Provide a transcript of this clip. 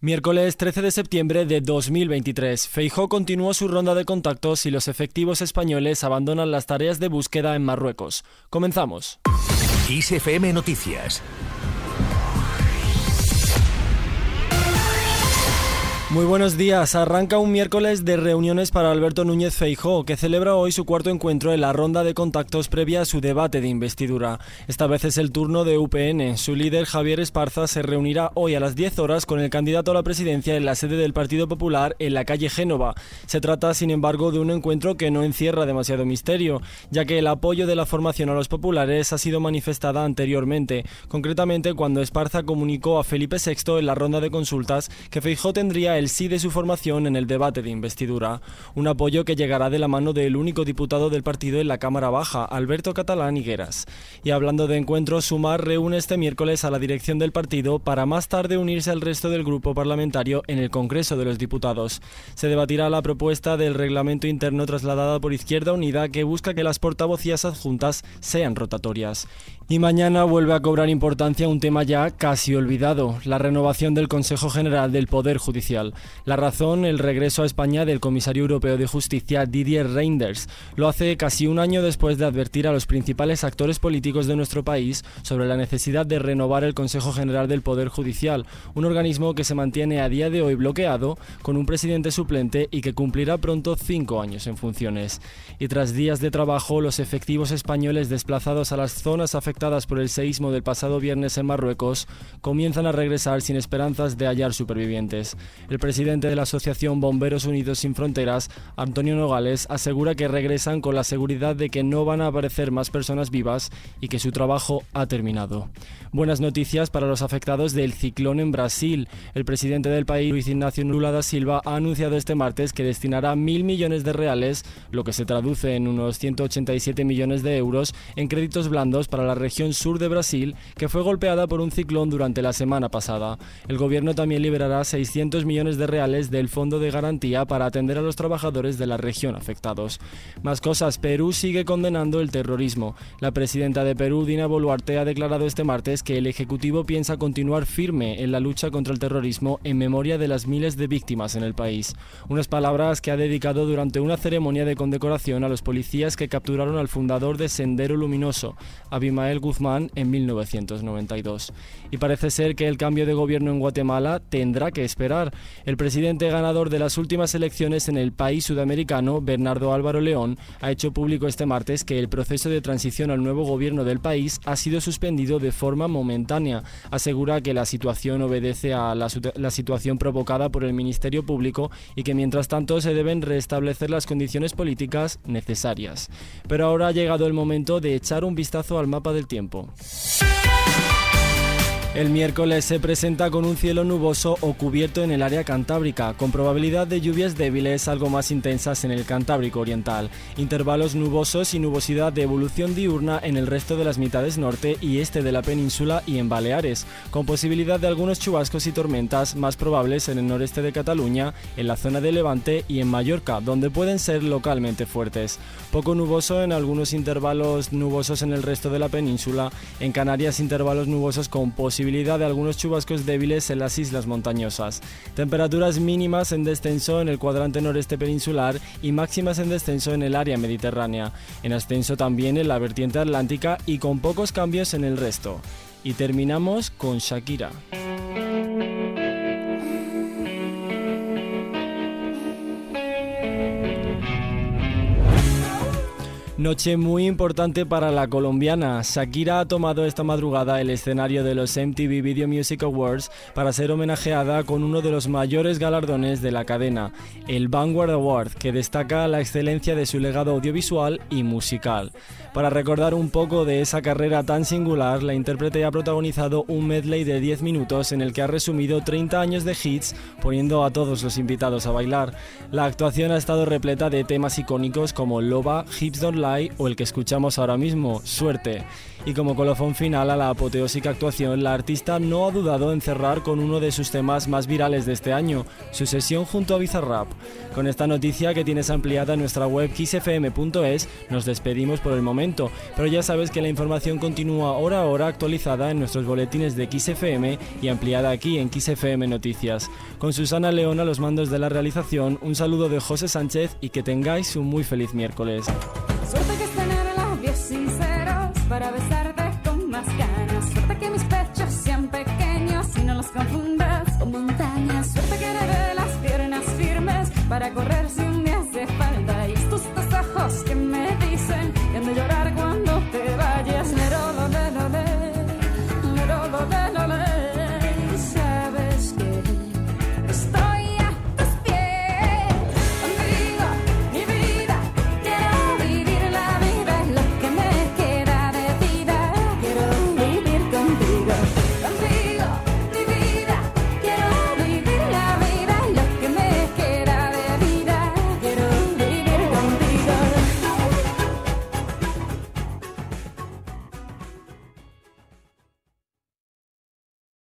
Miércoles 13 de septiembre de 2023. Feijó continuó su ronda de contactos y los efectivos españoles abandonan las tareas de búsqueda en Marruecos. Comenzamos. ISFM Noticias Muy buenos días. Arranca un miércoles de reuniones para Alberto Núñez Feijó, que celebra hoy su cuarto encuentro en la ronda de contactos previa a su debate de investidura. Esta vez es el turno de UPN. Su líder, Javier Esparza, se reunirá hoy a las 10 horas con el candidato a la presidencia en la sede del Partido Popular en la calle Génova. Se trata, sin embargo, de un encuentro que no encierra demasiado misterio, ya que el apoyo de la formación a los populares ha sido manifestada anteriormente, concretamente cuando Esparza comunicó a Felipe VI en la ronda de consultas que Feijó tendría el sí de su formación en el debate de investidura, un apoyo que llegará de la mano del único diputado del partido en la Cámara Baja, Alberto Catalán Higueras. Y hablando de encuentros, Sumar reúne este miércoles a la dirección del partido para más tarde unirse al resto del grupo parlamentario en el Congreso de los Diputados. Se debatirá la propuesta del reglamento interno trasladada por Izquierda Unida que busca que las portavocías adjuntas sean rotatorias. Y mañana vuelve a cobrar importancia un tema ya casi olvidado, la renovación del Consejo General del Poder Judicial. La razón, el regreso a España del comisario europeo de justicia Didier Reinders. Lo hace casi un año después de advertir a los principales actores políticos de nuestro país sobre la necesidad de renovar el Consejo General del Poder Judicial, un organismo que se mantiene a día de hoy bloqueado, con un presidente suplente y que cumplirá pronto cinco años en funciones. Y tras días de trabajo, los efectivos españoles desplazados a las zonas afectadas por el seísmo del pasado viernes en Marruecos comienzan a regresar sin esperanzas de hallar supervivientes. Presidente de la Asociación Bomberos Unidos Sin Fronteras, Antonio Nogales, asegura que regresan con la seguridad de que no van a aparecer más personas vivas y que su trabajo ha terminado. Buenas noticias para los afectados del ciclón en Brasil. El presidente del país, Luis Ignacio Lula da Silva, ha anunciado este martes que destinará mil millones de reales, lo que se traduce en unos 187 millones de euros, en créditos blandos para la región sur de Brasil, que fue golpeada por un ciclón durante la semana pasada. El gobierno también liberará 600 millones de reales del Fondo de Garantía para atender a los trabajadores de la región afectados. Más cosas, Perú sigue condenando el terrorismo. La presidenta de Perú, Dina Boluarte, ha declarado este martes que el Ejecutivo piensa continuar firme en la lucha contra el terrorismo en memoria de las miles de víctimas en el país. Unas palabras que ha dedicado durante una ceremonia de condecoración a los policías que capturaron al fundador de Sendero Luminoso, Abimael Guzmán en 1992. Y parece ser que el cambio de gobierno en Guatemala tendrá que esperar. El presidente ganador de las últimas elecciones en el país sudamericano, Bernardo Álvaro León, ha hecho público este martes que el proceso de transición al nuevo gobierno del país ha sido suspendido de forma momentánea. Asegura que la situación obedece a la, la situación provocada por el Ministerio Público y que mientras tanto se deben restablecer las condiciones políticas necesarias. Pero ahora ha llegado el momento de echar un vistazo al mapa del tiempo. El miércoles se presenta con un cielo nuboso o cubierto en el área cantábrica, con probabilidad de lluvias débiles algo más intensas en el Cantábrico Oriental, intervalos nubosos y nubosidad de evolución diurna en el resto de las mitades norte y este de la península y en Baleares, con posibilidad de algunos chubascos y tormentas más probables en el noreste de Cataluña, en la zona de Levante y en Mallorca, donde pueden ser localmente fuertes. Poco nuboso en algunos intervalos nubosos en el resto de la península, en Canarias intervalos nubosos con posibilidad de algunos chubascos débiles en las islas montañosas. Temperaturas mínimas en descenso en el cuadrante noreste peninsular y máximas en descenso en el área mediterránea. En ascenso también en la vertiente atlántica y con pocos cambios en el resto. Y terminamos con Shakira. Noche muy importante para la colombiana. Shakira ha tomado esta madrugada el escenario de los MTV Video Music Awards para ser homenajeada con uno de los mayores galardones de la cadena, el Vanguard Award, que destaca la excelencia de su legado audiovisual y musical. Para recordar un poco de esa carrera tan singular, la intérprete ha protagonizado un medley de 10 minutos en el que ha resumido 30 años de hits, poniendo a todos los invitados a bailar. La actuación ha estado repleta de temas icónicos como Loba, Hips Don't Lie o el que escuchamos ahora mismo, Suerte. Y como colofón final a la apoteósica actuación, la artista no ha dudado en cerrar con uno de sus temas más virales de este año, su sesión junto a Bizarrap. Con esta noticia que tienes ampliada en nuestra web kissfm.es, nos despedimos por el momento, pero ya sabes que la información continúa hora a hora actualizada en nuestros boletines de XFM y ampliada aquí en XFM Noticias. Con Susana León a los mandos de la realización, un saludo de José Sánchez y que tengáis un muy feliz miércoles. Suerte que